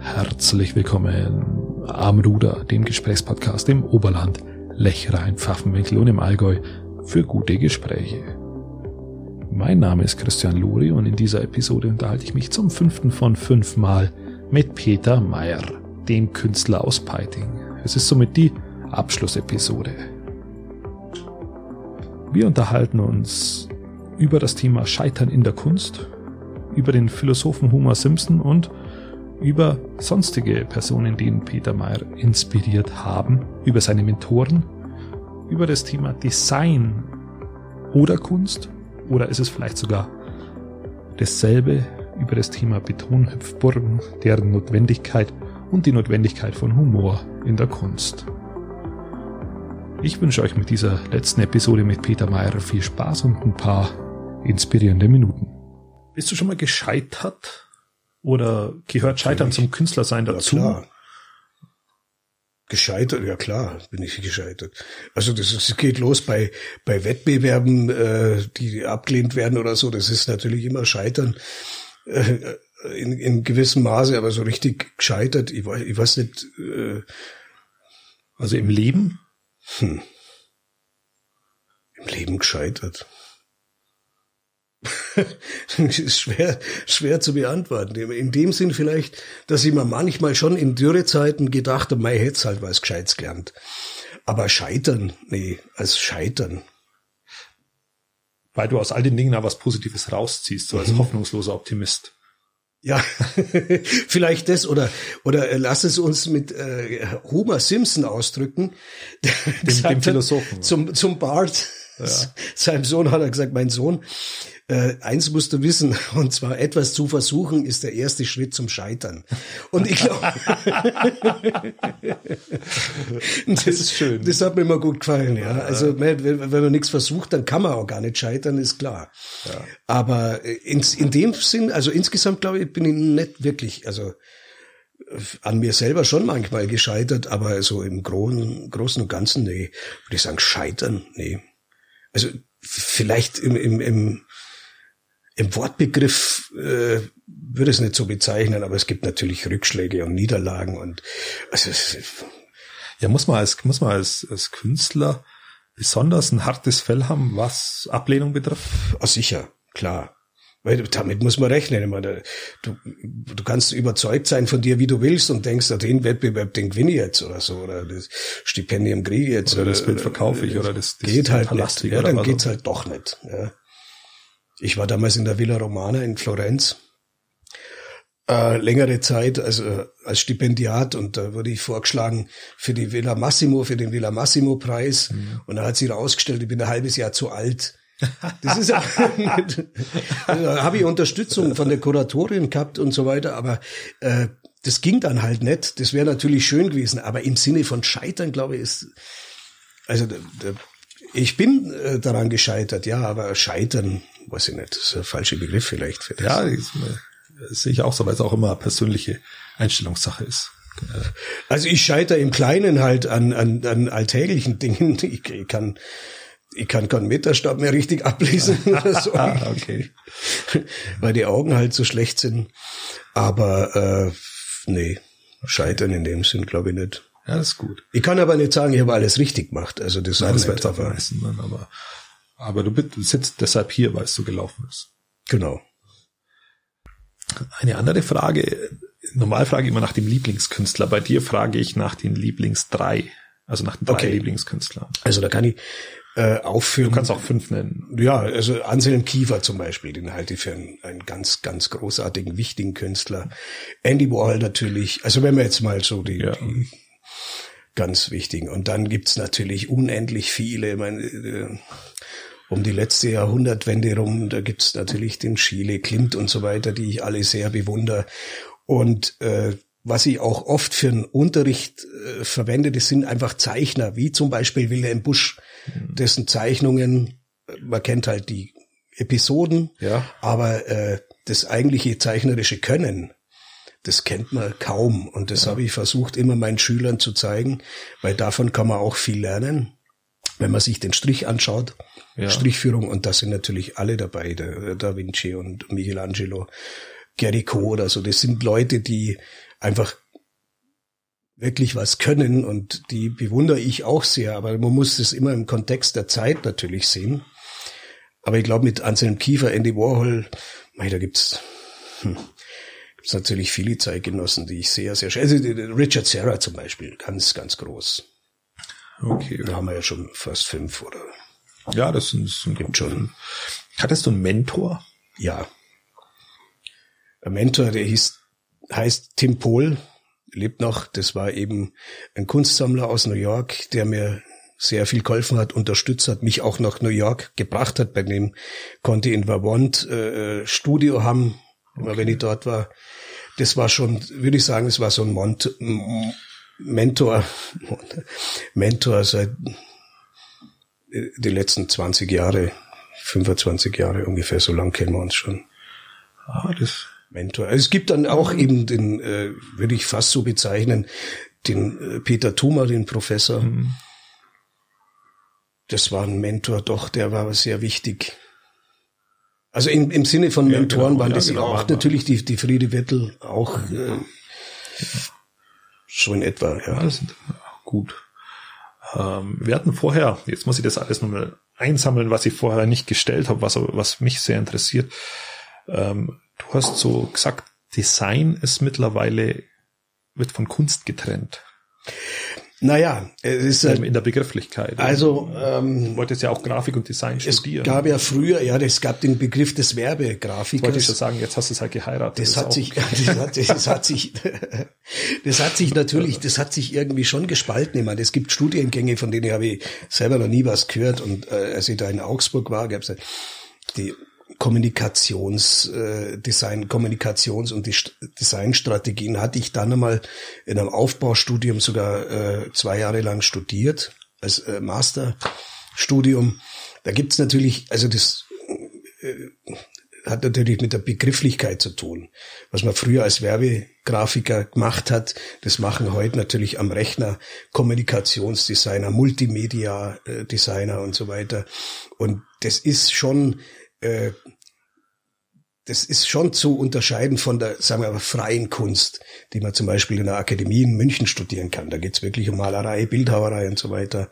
Herzlich willkommen am Ruder, dem Gesprächspodcast im Oberland, Lechrein, Pfaffenwinkel und im Allgäu für gute Gespräche. Mein Name ist Christian Luri und in dieser Episode unterhalte ich mich zum fünften von fünf Mal mit Peter Meyer, dem Künstler aus Peiting. Es ist somit die Abschlussepisode. Wir unterhalten uns über das Thema Scheitern in der Kunst, über den Philosophen Homer Simpson und über sonstige Personen, die ihn Peter Meyer inspiriert haben, über seine Mentoren, über das Thema Design oder Kunst oder ist es vielleicht sogar dasselbe über das Thema Betonhüpfburgen, deren Notwendigkeit und die Notwendigkeit von Humor in der Kunst. Ich wünsche euch mit dieser letzten Episode mit Peter Meyer viel Spaß und ein paar inspirierende Minuten. Bist du schon mal gescheitert? Oder gehört Scheitern zum Künstlersein dazu? Ja, klar. Gescheitert, ja klar, bin ich gescheitert. Also das, das geht los bei bei Wettbewerben, äh, die abgelehnt werden oder so. Das ist natürlich immer Scheitern äh, in, in gewissem Maße, aber so richtig gescheitert. Ich weiß, ich weiß nicht. Äh, also im Leben? Hm. Im Leben gescheitert. ist schwer, schwer zu beantworten. In dem Sinn vielleicht, dass ich mir manchmal schon in Dürrezeiten gedacht habe, mei, hätte halt was Gescheites gelernt. Aber scheitern, nee, als scheitern. Weil du aus all den Dingen auch was Positives rausziehst, so als mhm. hoffnungsloser Optimist. Ja, vielleicht das oder oder äh, lass es uns mit äh, Homer Simpson ausdrücken, dem, dem Philosophen zum zum Bart. Ja. Seinem Sohn hat er gesagt, mein Sohn, äh, eins musst du wissen, und zwar etwas zu versuchen ist der erste Schritt zum Scheitern. Und ich glaube, das, das, ist schön. Das hat mir immer gut gefallen, ja. Also wenn, wenn man nichts versucht, dann kann man auch gar nicht scheitern, ist klar. Ja. Aber in, in dem Sinn, also insgesamt glaube ich, bin ich nicht wirklich, also an mir selber schon manchmal gescheitert, aber so im Großen, Großen und Ganzen, nee, würde ich sagen, scheitern, nee. Also vielleicht im, im, im im Wortbegriff äh, würde es nicht so bezeichnen, aber es gibt natürlich Rückschläge und Niederlagen und also es, ja muss man als muss man als, als Künstler besonders ein hartes Fell haben, was Ablehnung betrifft. Ah, sicher, klar. Weil damit muss man rechnen. Ich meine, du, du kannst überzeugt sein von dir, wie du willst und denkst, den Wettbewerb, den gewinne ich jetzt oder so, oder das Stipendium kriege ich jetzt. Oder, oder das Bild verkaufe ich, oder das, das geht halt nicht. Ja, dann geht's halt doch nicht. Ja. Ich war damals in der Villa Romana in Florenz. Äh, längere Zeit also als Stipendiat und da wurde ich vorgeschlagen für die Villa Massimo, für den Villa Massimo Preis mhm. und da hat sie rausgestellt, ich bin ein halbes Jahr zu alt. Das ist also, da habe ich Unterstützung von der Kuratorin gehabt und so weiter, aber äh, das ging dann halt nicht. Das wäre natürlich schön gewesen, aber im Sinne von Scheitern, glaube ich, ist also der, der, ich bin äh, daran gescheitert, ja, aber Scheitern weiß ich nicht, das ist ein falscher Begriff vielleicht für das. Ja, das, das sehe ich auch so, weil es auch immer persönliche Einstellungssache ist. Also ich scheitere im Kleinen halt an, an, an alltäglichen Dingen. Ich, ich kann ich kann keinen Meterstab mehr richtig ablesen oder so. ah, okay. Weil die Augen halt so schlecht sind. Aber äh, nee, scheitern in dem Sinn glaube ich nicht. Ja, das ist gut. Ich kann aber nicht sagen, ich habe alles richtig gemacht. Also das, Nein, das wird aber, aber aber du, du sitzt deshalb hier, weil es so gelaufen ist. Genau. Eine andere Frage, normal frage ich immer nach dem Lieblingskünstler. Bei dir frage ich nach den Lieblingsdrei. Also nach den drei okay. Lieblingskünstlern. Also da kann ich äh, aufführen. Du kannst auch fünf nennen. Ja, also Anselm Kiefer zum Beispiel, den halte ich für einen, einen ganz, ganz großartigen, wichtigen Künstler. Andy Warhol natürlich. Also wenn wir jetzt mal so die, ja. die ganz wichtigen. Und dann gibt's natürlich unendlich viele. Ich meine, äh, um die letzte Jahrhundertwende rum. Da gibt's natürlich den Schiele, Klimt und so weiter, die ich alle sehr bewundere. Und äh, was ich auch oft für einen Unterricht äh, verwende, das sind einfach Zeichner, wie zum Beispiel Wilhelm Busch. Dessen Zeichnungen, man kennt halt die Episoden, ja. aber äh, das eigentliche zeichnerische Können, das kennt man kaum. Und das ja. habe ich versucht, immer meinen Schülern zu zeigen, weil davon kann man auch viel lernen wenn man sich den Strich anschaut, ja. Strichführung, und da sind natürlich alle dabei, der Da Vinci und Michelangelo, Gerico oder so, das sind Leute, die einfach wirklich was können und die bewundere ich auch sehr, aber man muss das immer im Kontext der Zeit natürlich sehen. Aber ich glaube, mit Anselm Kiefer, Andy Warhol, mei, da gibt's, hm, gibt's natürlich viele Zeitgenossen, die ich sehr, sehr schätze. Also Richard Serra zum Beispiel, ganz, ganz groß. Okay. Da haben wir ja schon fast fünf oder. Ja, das sind, das sind schon. Hattest du einen Mentor? Ja. Ein Mentor, der hieß, heißt Tim Pohl, lebt noch. Das war eben ein Kunstsammler aus New York, der mir sehr viel geholfen hat, unterstützt hat, mich auch nach New York gebracht hat. Bei dem konnte in Vermont äh, Studio haben, okay. wenn ich dort war. Das war schon, würde ich sagen, es war so ein Mont Mentor, Mentor seit äh, die letzten 20 Jahre, 25 Jahre ungefähr, so lang kennen wir uns schon. Ah, das Mentor. Also es gibt dann auch eben den, äh, würde ich fast so bezeichnen, den äh, Peter Thoma, den Professor. Mhm. Das war ein Mentor, doch, der war sehr wichtig. Also im, im Sinne von Mentoren ja, genau, waren das ja, genau, auch natürlich die, die Friede Wettel, auch äh, so in etwa, ja. ja gut. Ähm, wir hatten vorher, jetzt muss ich das alles nochmal einsammeln, was ich vorher nicht gestellt habe, was, was mich sehr interessiert. Ähm, du hast so gesagt, Design ist mittlerweile, wird von Kunst getrennt. Naja, es ist ähm, in der Begrifflichkeit. Also ähm, du wolltest ja auch Grafik und Design studieren. Es gab ja früher, ja, es gab den Begriff des Werbegrafikers. Wollte ich schon sagen, jetzt hast du es halt geheiratet. Das, das hat sich, das hat, das hat sich, das hat sich natürlich, das hat sich irgendwie schon gespalten. Ich meine, es gibt Studiengänge, von denen habe ich selber noch nie was gehört. Und äh, als ich da in Augsburg war, gab es die Kommunikationsdesign, äh, Kommunikations- und Designstrategien hatte ich dann einmal in einem Aufbaustudium sogar äh, zwei Jahre lang studiert, als äh, Masterstudium. Da gibt's natürlich, also das äh, hat natürlich mit der Begrifflichkeit zu tun. Was man früher als Werbegrafiker gemacht hat, das machen heute natürlich am Rechner Kommunikationsdesigner, Multimedia-Designer und so weiter. Und das ist schon äh, das ist schon zu unterscheiden von der, sagen wir aber, freien Kunst, die man zum Beispiel in der Akademie in München studieren kann. Da geht's wirklich um Malerei, Bildhauerei und so weiter.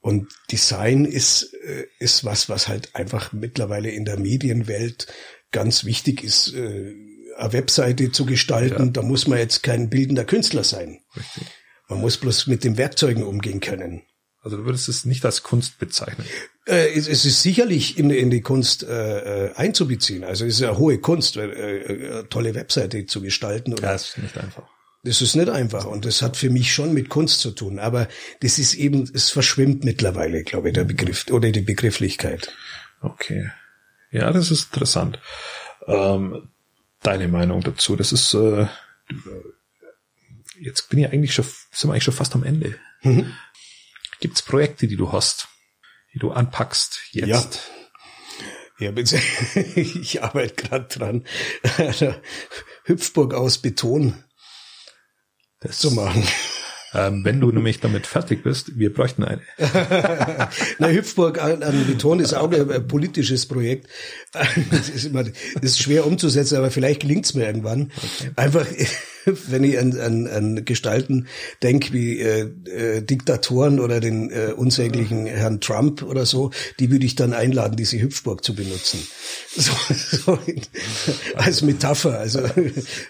Und Design ist, äh, ist was, was halt einfach mittlerweile in der Medienwelt ganz wichtig ist, äh, eine Webseite zu gestalten. Ja. Da muss man jetzt kein bildender Künstler sein. Richtig. Man muss bloß mit den Werkzeugen umgehen können. Also du würdest es nicht als Kunst bezeichnen. Äh, es, es, ist sicherlich in, in die Kunst äh, äh einzubeziehen. Also es ist ja hohe Kunst, äh, äh, tolle Webseite zu gestalten. Oder, ja, ist nicht einfach. Das ist nicht einfach und das hat für mich schon mit Kunst zu tun. Aber das ist eben, es verschwimmt mittlerweile, glaube ich, der Begriff oder die Begrifflichkeit. Okay. Ja, das ist interessant. Ähm, deine Meinung dazu? Das ist äh, jetzt bin ich eigentlich schon, sind wir eigentlich schon fast am Ende. Mhm. Gibt es Projekte, die du hast, die du anpackst jetzt? Ja. Ja, ich arbeite gerade dran, Hüpfburg aus Beton das zu machen. Ähm, wenn du nämlich damit fertig bist, wir bräuchten eine. Na, Hüpfburg an, Beton ist auch ein, politisches Projekt. Das ist, immer, das ist schwer umzusetzen, aber vielleicht gelingt es mir irgendwann. Okay. Einfach wenn ich an, an, an Gestalten denke wie äh, äh, Diktatoren oder den äh, unsäglichen Herrn Trump oder so, die würde ich dann einladen, diese Hüpfburg zu benutzen. So, so in, als Metapher. Also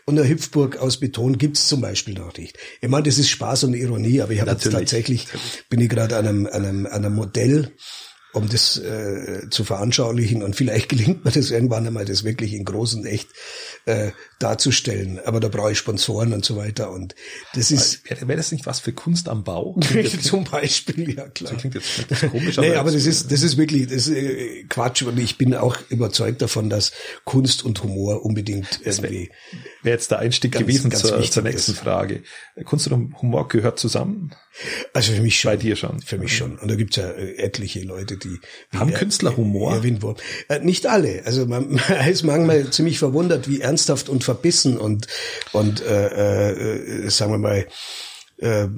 und eine Hüpfburg aus Beton gibt's zum Beispiel noch nicht. Ich meine, das ist Spaß und Ironie, aber ich habe tatsächlich, bin ich gerade an einem, an einem, an einem Modell um das äh, zu veranschaulichen. Und vielleicht gelingt mir das irgendwann einmal, das wirklich in großen echt äh, darzustellen. Aber da brauche ich Sponsoren und so weiter. Und das ist. Wäre wär das nicht was für Kunst am Bau? Zum Beispiel, ja klar. Das klingt jetzt das komisch, aber, nee, aber das ist, das ist wirklich, das ist äh, Quatsch. Und ich bin auch überzeugt davon, dass Kunst und Humor unbedingt irgendwie. Wäre jetzt der Einstieg ganz, gewesen ganz zur, zur nächsten ist. Frage. Kunst und Humor gehört zusammen? Also für mich schon. Bei dir schon. Für mich schon. Und da gibt's ja äh, etliche Leute, die. Haben er, Künstler Humor? Erwin Wurm. Äh, nicht alle. Also man, man ist manchmal ziemlich verwundert, wie ernsthaft und verbissen und und äh, äh, sagen wir mal äh,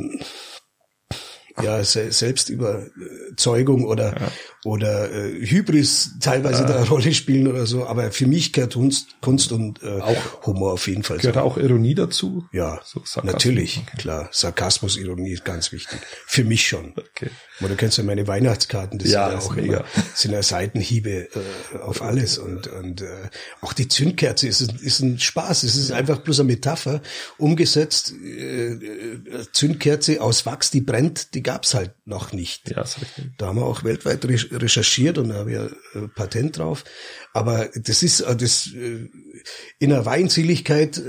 ja, Selbstüberzeugung oder, ja. Oder äh, Hybris teilweise äh, da eine Rolle spielen oder so. Aber für mich gehört Kunst, Kunst und äh, auch Humor auf jeden Fall. Gehört so. auch Ironie dazu? Ja, so natürlich, okay. klar. Sarkasmus, Ironie ist ganz wichtig. Für mich schon. Okay. Aber du kennst ja meine Weihnachtskarten, das ja, sind, ja auch mega. sind ja Seitenhiebe äh, auf alles. Und, und äh, auch die Zündkerze ist, ist ein Spaß. Es ist einfach bloß eine Metapher. Umgesetzt, äh, Zündkerze aus Wachs, die brennt, die gab's halt noch nicht. Ja, ist richtig. Da haben wir auch weltweit recherchiert und da habe ich äh, Patent drauf. Aber das ist äh, das äh, in der Weinseligkeit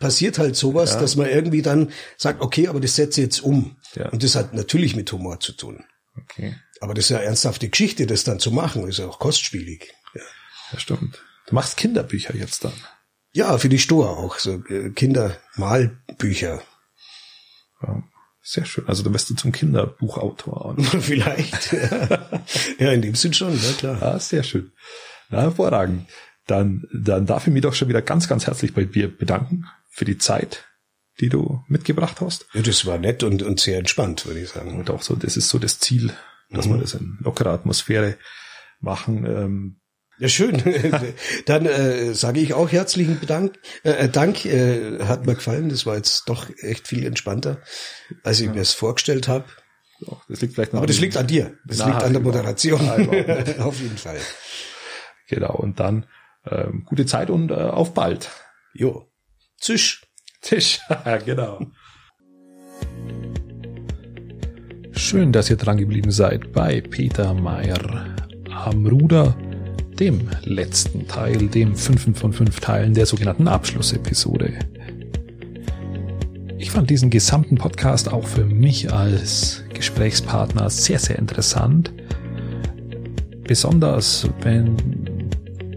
passiert halt sowas, ja. dass man irgendwie dann sagt, okay, aber das setze ich jetzt um. Ja. Und das hat natürlich mit Humor zu tun. Okay. Aber das ist ja ernsthafte Geschichte, das dann zu machen, ist ja auch kostspielig. Ja, ja stimmt. Du machst Kinderbücher jetzt dann. Ja, für die Stoa auch, so Kindermalbücher. Ja. Sehr schön. Also du bist du zum Kinderbuchautor. Vielleicht. ja, in dem Sinn schon, ja klar. Ah, sehr schön. Na, hervorragend. Dann, dann darf ich mich doch schon wieder ganz, ganz herzlich bei dir bedanken für die Zeit, die du mitgebracht hast. Ja, das war nett und, und sehr entspannt, würde ich sagen. Und auch so, das ist so das Ziel, dass mhm. wir das in lockerer Atmosphäre machen. Ähm, ja, schön. Dann äh, sage ich auch herzlichen Dank. Äh, äh, Dank, äh, hat mir gefallen. Das war jetzt doch echt viel entspannter, als ich ja. mir es vorgestellt habe. Das liegt vielleicht noch Aber das liegt an dir. Das liegt an der Moderation. Auf jeden Fall. Genau. Und dann ähm, gute Zeit und äh, auf bald. Jo. Zisch. Tisch. genau. Schön, dass ihr dran geblieben seid bei Peter Meyer am Ruder dem letzten Teil, dem fünften von fünf Teilen der sogenannten Abschlussepisode. Ich fand diesen gesamten Podcast auch für mich als Gesprächspartner sehr, sehr interessant. Besonders wenn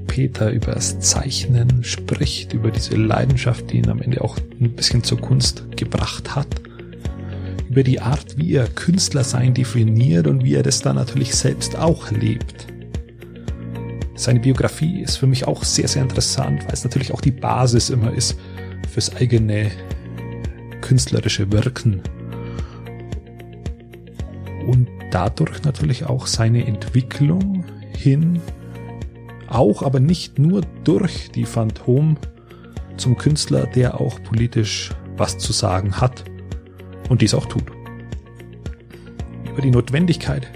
Peter über das Zeichnen spricht, über diese Leidenschaft, die ihn am Ende auch ein bisschen zur Kunst gebracht hat. Über die Art, wie er Künstler sein definiert und wie er das dann natürlich selbst auch lebt. Seine Biografie ist für mich auch sehr, sehr interessant, weil es natürlich auch die Basis immer ist fürs eigene künstlerische Wirken. Und dadurch natürlich auch seine Entwicklung hin, auch aber nicht nur durch die Phantom zum Künstler, der auch politisch was zu sagen hat und dies auch tut. Über die Notwendigkeit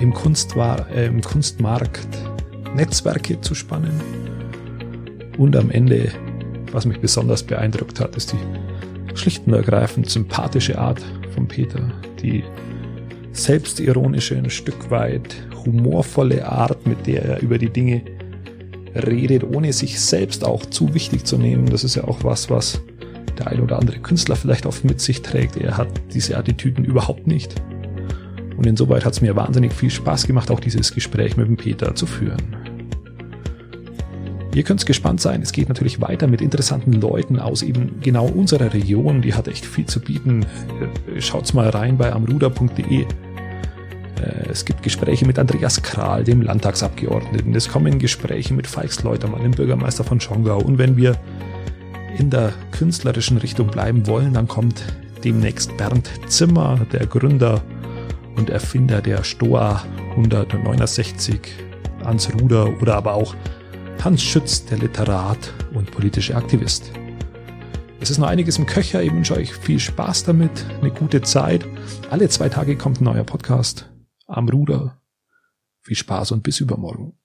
im, Kunstwar äh, im Kunstmarkt Netzwerke zu spannen. Und am Ende, was mich besonders beeindruckt hat, ist die schlicht und ergreifend sympathische Art von Peter, die selbstironische, ein Stück weit humorvolle Art, mit der er über die Dinge redet, ohne sich selbst auch zu wichtig zu nehmen. Das ist ja auch was, was der ein oder andere Künstler vielleicht oft mit sich trägt. Er hat diese Attitüden überhaupt nicht. Und insoweit hat es mir wahnsinnig viel Spaß gemacht, auch dieses Gespräch mit dem Peter zu führen. Ihr könnt gespannt sein, es geht natürlich weiter mit interessanten Leuten aus eben genau unserer Region, die hat echt viel zu bieten. Äh, schaut's mal rein bei amruda.de. Äh, es gibt Gespräche mit Andreas Kral, dem Landtagsabgeordneten. Es kommen Gespräche mit Falks Leutermann, dem Bürgermeister von Schongau. Und wenn wir in der künstlerischen Richtung bleiben wollen, dann kommt demnächst Bernd Zimmer, der Gründer und Erfinder der Stoa 169 ans Ruder oder aber auch Hans Schütz, der Literat und politische Aktivist. Es ist noch einiges im Köcher. Ich wünsche euch viel Spaß damit, eine gute Zeit. Alle zwei Tage kommt ein neuer Podcast am Ruder. Viel Spaß und bis übermorgen.